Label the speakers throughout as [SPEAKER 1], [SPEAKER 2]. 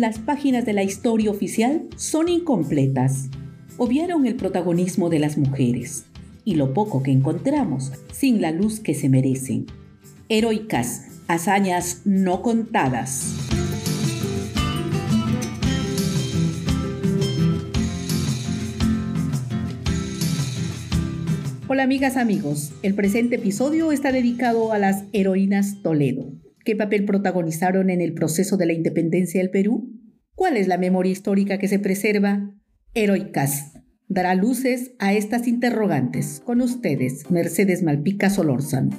[SPEAKER 1] las páginas de la historia oficial son incompletas. Obviaron el protagonismo de las mujeres y lo poco que encontramos sin la luz que se merecen. Heroicas, hazañas no contadas. Hola amigas, amigos. El presente episodio está dedicado a las heroínas Toledo. ¿Qué papel protagonizaron en el proceso de la independencia del Perú? ¿Cuál es la memoria histórica que se preserva? Heroicas. Dará luces a estas interrogantes. Con ustedes, Mercedes Malpica Solórzano.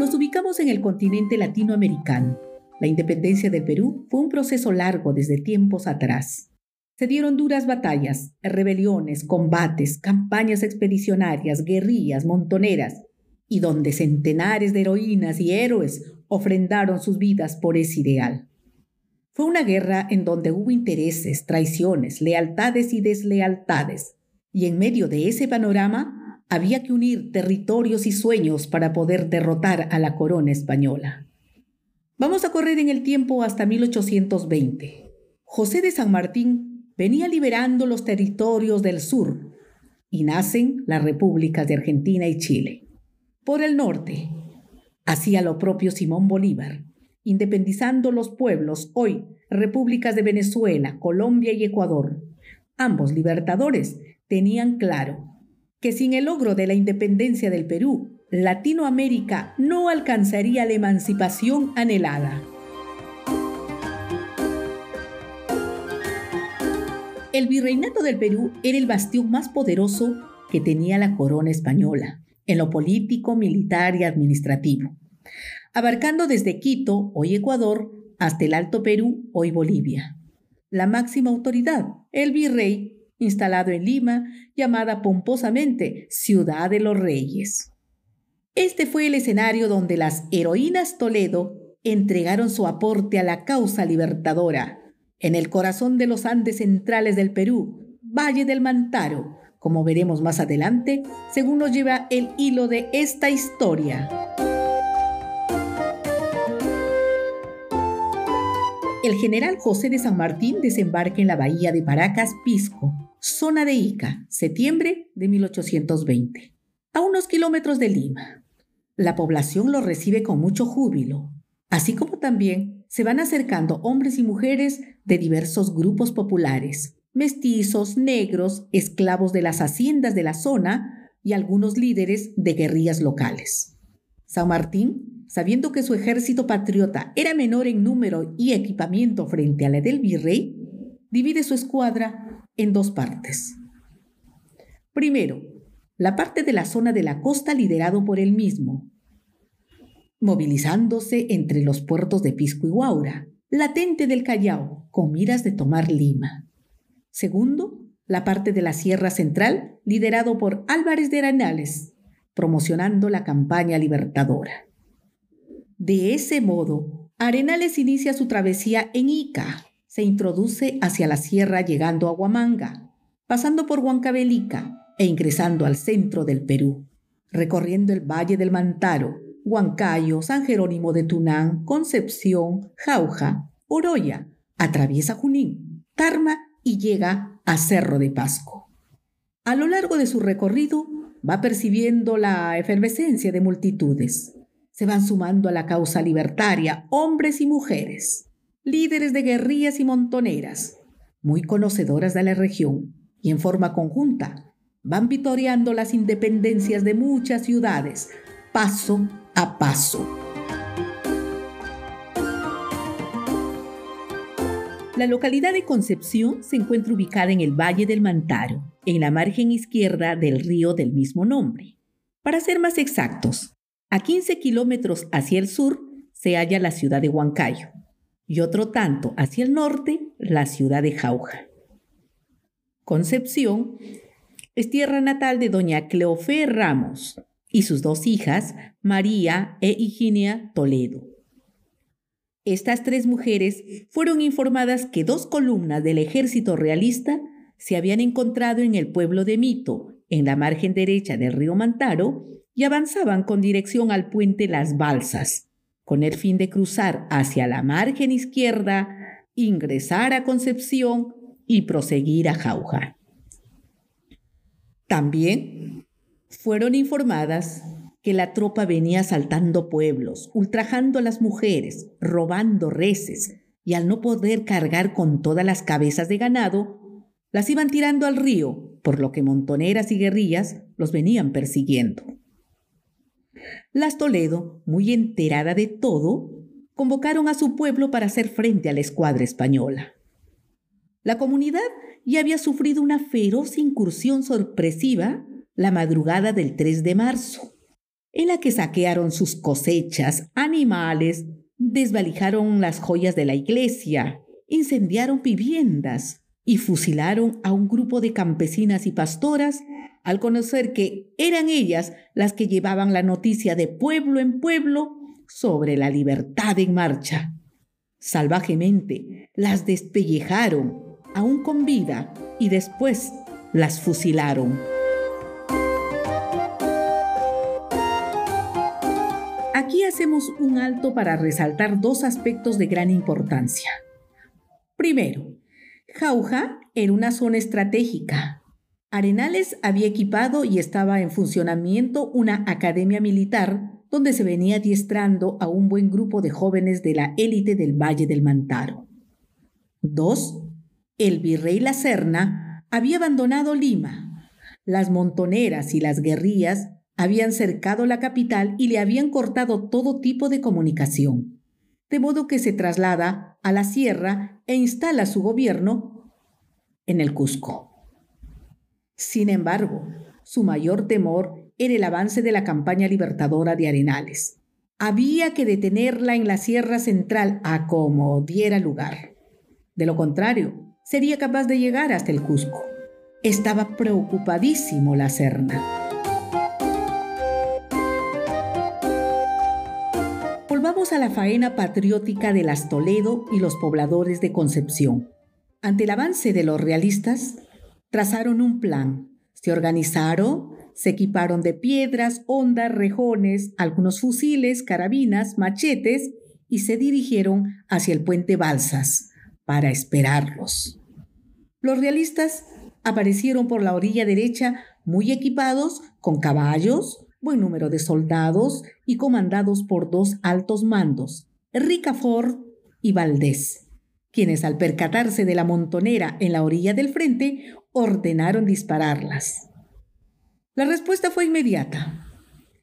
[SPEAKER 1] Nos ubicamos en el continente latinoamericano. La independencia del Perú fue un proceso largo desde tiempos atrás. Se dieron duras batallas, rebeliones, combates, campañas expedicionarias, guerrillas, montoneras, y donde centenares de heroínas y héroes ofrendaron sus vidas por ese ideal. Fue una guerra en donde hubo intereses, traiciones, lealtades y deslealtades, y en medio de ese panorama había que unir territorios y sueños para poder derrotar a la corona española. Vamos a correr en el tiempo hasta 1820. José de San Martín venía liberando los territorios del sur y nacen las repúblicas de Argentina y Chile. Por el norte, hacía lo propio Simón Bolívar, independizando los pueblos, hoy repúblicas de Venezuela, Colombia y Ecuador. Ambos libertadores tenían claro que sin el logro de la independencia del Perú, Latinoamérica no alcanzaría la emancipación anhelada. El virreinato del Perú era el bastión más poderoso que tenía la corona española, en lo político, militar y administrativo, abarcando desde Quito, hoy Ecuador, hasta el Alto Perú, hoy Bolivia. La máxima autoridad, el virrey, instalado en Lima, llamada pomposamente Ciudad de los Reyes. Este fue el escenario donde las heroínas Toledo entregaron su aporte a la causa libertadora en el corazón de los Andes centrales del Perú, Valle del Mantaro, como veremos más adelante, según nos lleva el hilo de esta historia. El general José de San Martín desembarca en la bahía de Paracas, Pisco, zona de Ica, septiembre de 1820, a unos kilómetros de Lima. La población lo recibe con mucho júbilo, así como también se van acercando hombres y mujeres de diversos grupos populares, mestizos, negros, esclavos de las haciendas de la zona y algunos líderes de guerrillas locales. San Martín, sabiendo que su ejército patriota era menor en número y equipamiento frente a la del virrey, divide su escuadra en dos partes. Primero, la parte de la zona de la costa liderado por él mismo, movilizándose entre los puertos de Pisco y Guaura, latente del Callao, con miras de tomar Lima. Segundo, la parte de la Sierra Central, liderado por Álvarez de Arenales, promocionando la campaña libertadora. De ese modo, Arenales inicia su travesía en Ica, se introduce hacia la sierra llegando a Huamanga, pasando por Huancavelica e ingresando al centro del Perú, recorriendo el Valle del Mantaro, Huancayo, San Jerónimo de Tunán, Concepción, Jauja, Oroya, atraviesa Junín, Tarma y llega a Cerro de Pasco. A lo largo de su recorrido va percibiendo la efervescencia de multitudes. Se van sumando a la causa libertaria hombres y mujeres, líderes de guerrillas y montoneras, muy conocedoras de la región, y en forma conjunta van vitoreando las independencias de muchas ciudades, paso a paso. La localidad de Concepción se encuentra ubicada en el Valle del Mantaro, en la margen izquierda del río del mismo nombre. Para ser más exactos, a 15 kilómetros hacia el sur se halla la ciudad de Huancayo y otro tanto hacia el norte la ciudad de Jauja. Concepción es tierra natal de doña Cleofé Ramos, y sus dos hijas, María e Higinia Toledo. Estas tres mujeres fueron informadas que dos columnas del ejército realista se habían encontrado en el pueblo de Mito, en la margen derecha del río Mantaro, y avanzaban con dirección al puente Las Balsas, con el fin de cruzar hacia la margen izquierda, ingresar a Concepción y proseguir a Jauja. También fueron informadas que la tropa venía asaltando pueblos, ultrajando a las mujeres, robando reses, y al no poder cargar con todas las cabezas de ganado, las iban tirando al río, por lo que montoneras y guerrillas los venían persiguiendo. Las Toledo, muy enterada de todo, convocaron a su pueblo para hacer frente a la escuadra española. La comunidad ya había sufrido una feroz incursión sorpresiva la madrugada del 3 de marzo, en la que saquearon sus cosechas, animales, desvalijaron las joyas de la iglesia, incendiaron viviendas y fusilaron a un grupo de campesinas y pastoras al conocer que eran ellas las que llevaban la noticia de pueblo en pueblo sobre la libertad en marcha. Salvajemente las despellejaron, aún con vida, y después las fusilaron. Aquí hacemos un alto para resaltar dos aspectos de gran importancia. Primero, Jauja era una zona estratégica. Arenales había equipado y estaba en funcionamiento una academia militar donde se venía adiestrando a un buen grupo de jóvenes de la élite del Valle del Mantaro. Dos, el virrey La Serna había abandonado Lima. Las montoneras y las guerrillas habían cercado la capital y le habían cortado todo tipo de comunicación. De modo que se traslada a la sierra e instala su gobierno en el Cusco. Sin embargo, su mayor temor era el avance de la campaña libertadora de Arenales. Había que detenerla en la Sierra Central a como diera lugar. De lo contrario, sería capaz de llegar hasta el Cusco. Estaba preocupadísimo la Serna. A la faena patriótica de las Toledo y los pobladores de Concepción. Ante el avance de los realistas, trazaron un plan. Se organizaron, se equiparon de piedras, ondas, rejones, algunos fusiles, carabinas, machetes y se dirigieron hacia el puente Balsas para esperarlos. Los realistas aparecieron por la orilla derecha muy equipados con caballos, buen número de soldados y comandados por dos altos mandos, Ricafort y Valdés, quienes al percatarse de la montonera en la orilla del frente ordenaron dispararlas. La respuesta fue inmediata.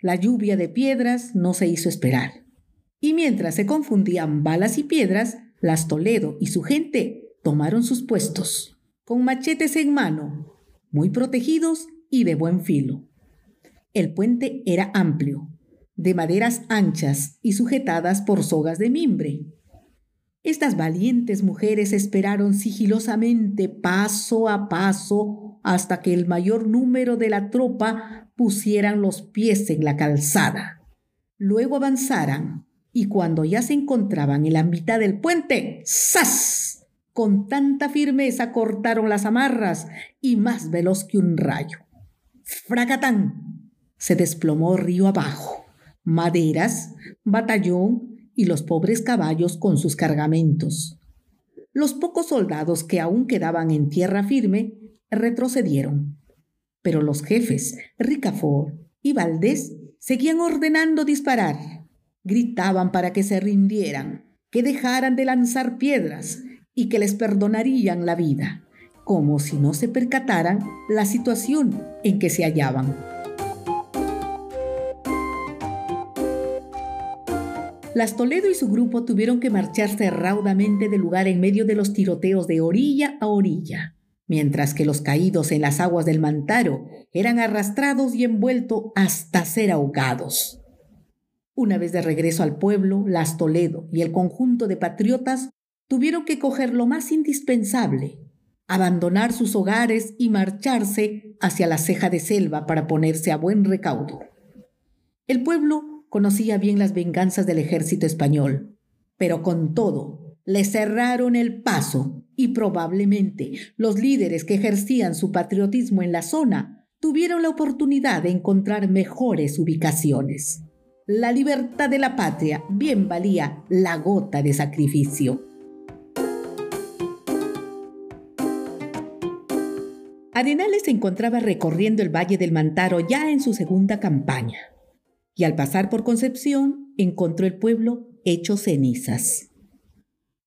[SPEAKER 1] La lluvia de piedras no se hizo esperar. Y mientras se confundían balas y piedras, las Toledo y su gente tomaron sus puestos, con machetes en mano, muy protegidos y de buen filo. El puente era amplio, de maderas anchas y sujetadas por sogas de mimbre. Estas valientes mujeres esperaron sigilosamente paso a paso hasta que el mayor número de la tropa pusieran los pies en la calzada. Luego avanzaran y cuando ya se encontraban en la mitad del puente, ¡zas! Con tanta firmeza cortaron las amarras y más veloz que un rayo. ¡Fracatán! Se desplomó río abajo. Maderas, batallón y los pobres caballos con sus cargamentos. Los pocos soldados que aún quedaban en tierra firme retrocedieron. Pero los jefes, Ricafort y Valdés, seguían ordenando disparar. Gritaban para que se rindieran, que dejaran de lanzar piedras y que les perdonarían la vida, como si no se percataran la situación en que se hallaban. Las Toledo y su grupo tuvieron que marcharse raudamente del lugar en medio de los tiroteos de orilla a orilla, mientras que los caídos en las aguas del Mantaro eran arrastrados y envueltos hasta ser ahogados. Una vez de regreso al pueblo, las Toledo y el conjunto de patriotas tuvieron que coger lo más indispensable, abandonar sus hogares y marcharse hacia la ceja de selva para ponerse a buen recaudo. El pueblo conocía bien las venganzas del ejército español, pero con todo, le cerraron el paso y probablemente los líderes que ejercían su patriotismo en la zona tuvieron la oportunidad de encontrar mejores ubicaciones. la libertad de la patria bien valía la gota de sacrificio. Arenales se encontraba recorriendo el Valle del Mantaro ya en su segunda campaña, y al pasar por Concepción encontró el pueblo hecho cenizas.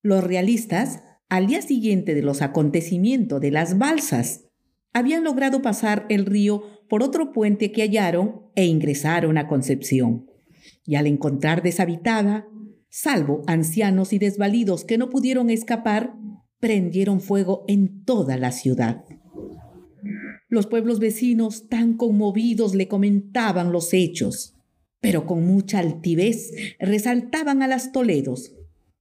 [SPEAKER 1] Los realistas, al día siguiente de los acontecimientos de las balsas, habían logrado pasar el río por otro puente que hallaron e ingresaron a Concepción. Y al encontrar deshabitada, salvo ancianos y desvalidos que no pudieron escapar, prendieron fuego en toda la ciudad. Los pueblos vecinos, tan conmovidos, le comentaban los hechos, pero con mucha altivez resaltaban a las Toledos,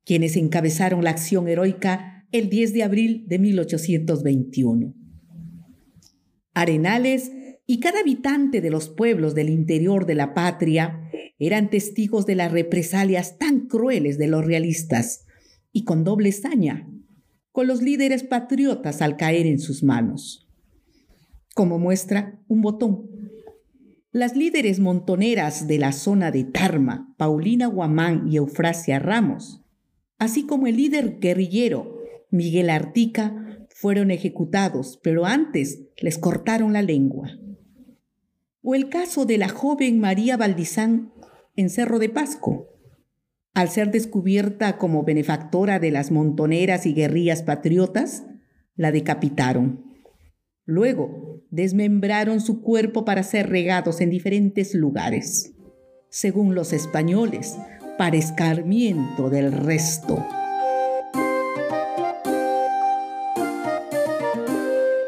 [SPEAKER 1] quienes encabezaron la acción heroica el 10 de abril de 1821. Arenales y cada habitante de los pueblos del interior de la patria eran testigos de las represalias tan crueles de los realistas y con doble saña, con los líderes patriotas al caer en sus manos. Como muestra, un botón. Las líderes montoneras de la zona de Tarma, Paulina Guamán y Eufrasia Ramos, así como el líder guerrillero Miguel Artica, fueron ejecutados, pero antes les cortaron la lengua. O el caso de la joven María Valdizán en Cerro de Pasco. Al ser descubierta como benefactora de las montoneras y guerrillas patriotas, la decapitaron. Luego, desmembraron su cuerpo para ser regados en diferentes lugares, según los españoles, para escarmiento del resto.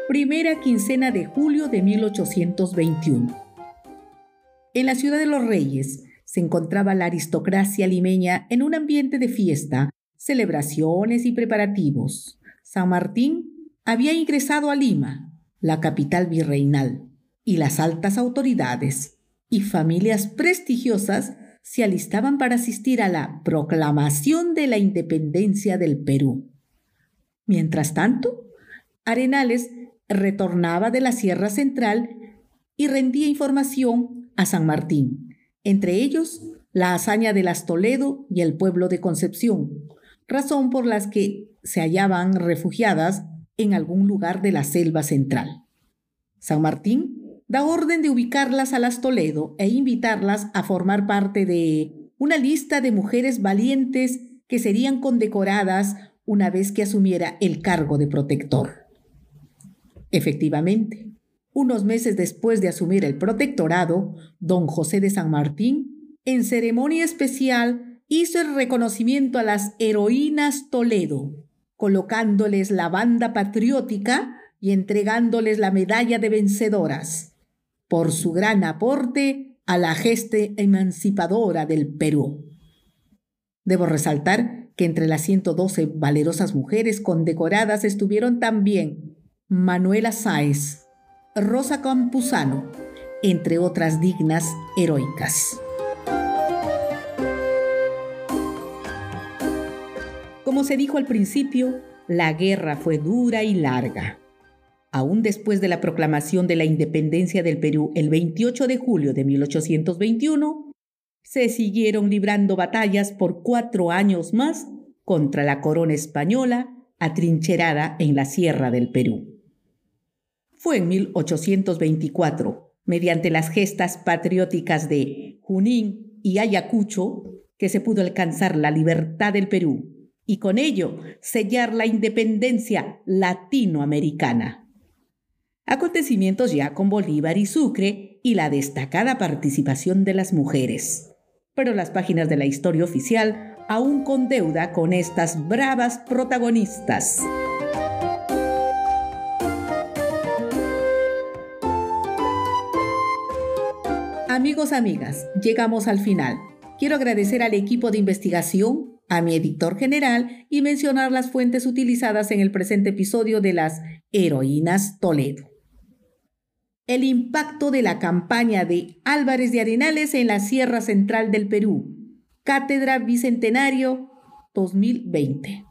[SPEAKER 1] Primera quincena de julio de 1821. En la ciudad de los Reyes se encontraba la aristocracia limeña en un ambiente de fiesta, celebraciones y preparativos. San Martín había ingresado a Lima, la capital virreinal, y las altas autoridades y familias prestigiosas se alistaban para asistir a la proclamación de la independencia del Perú. Mientras tanto, Arenales retornaba de la Sierra Central y rendía información a San Martín, entre ellos la hazaña de las Toledo y el pueblo de Concepción, razón por las que se hallaban refugiadas en algún lugar de la selva central. San Martín da orden de ubicarlas a las Toledo e invitarlas a formar parte de una lista de mujeres valientes que serían condecoradas una vez que asumiera el cargo de protector. Efectivamente, unos meses después de asumir el protectorado, don José de San Martín, en ceremonia especial, hizo el reconocimiento a las heroínas Toledo, colocándoles la banda patriótica y entregándoles la medalla de vencedoras por su gran aporte a la geste emancipadora del Perú. Debo resaltar que entre las 112 valerosas mujeres condecoradas estuvieron también Manuela Sáez, Rosa Campuzano, entre otras dignas heroicas. Como se dijo al principio, la guerra fue dura y larga. Aún después de la proclamación de la independencia del Perú el 28 de julio de 1821, se siguieron librando batallas por cuatro años más contra la corona española atrincherada en la Sierra del Perú. Fue en 1824, mediante las gestas patrióticas de Junín y Ayacucho, que se pudo alcanzar la libertad del Perú y con ello sellar la independencia latinoamericana. Acontecimientos ya con Bolívar y Sucre y la destacada participación de las mujeres. Pero las páginas de la historia oficial aún con deuda con estas bravas protagonistas. Amigos, amigas, llegamos al final. Quiero agradecer al equipo de investigación, a mi editor general y mencionar las fuentes utilizadas en el presente episodio de las Heroínas Toledo. El impacto de la campaña de Álvarez de Arenales en la Sierra Central del Perú. Cátedra Bicentenario 2020.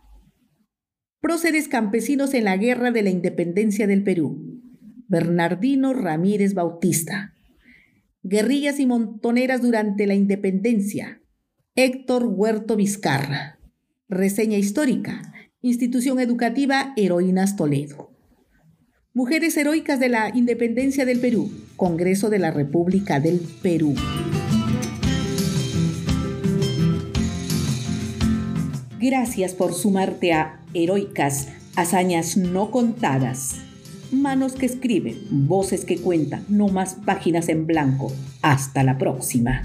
[SPEAKER 1] Próceres campesinos en la Guerra de la Independencia del Perú. Bernardino Ramírez Bautista Guerrillas y montoneras durante la independencia. Héctor Huerto Vizcarra. Reseña histórica. Institución Educativa Heroínas Toledo. Mujeres Heroicas de la Independencia del Perú. Congreso de la República del Perú. Gracias por sumarte a Heroicas, hazañas no contadas. Manos que escriben, voces que cuentan, no más páginas en blanco. Hasta la próxima.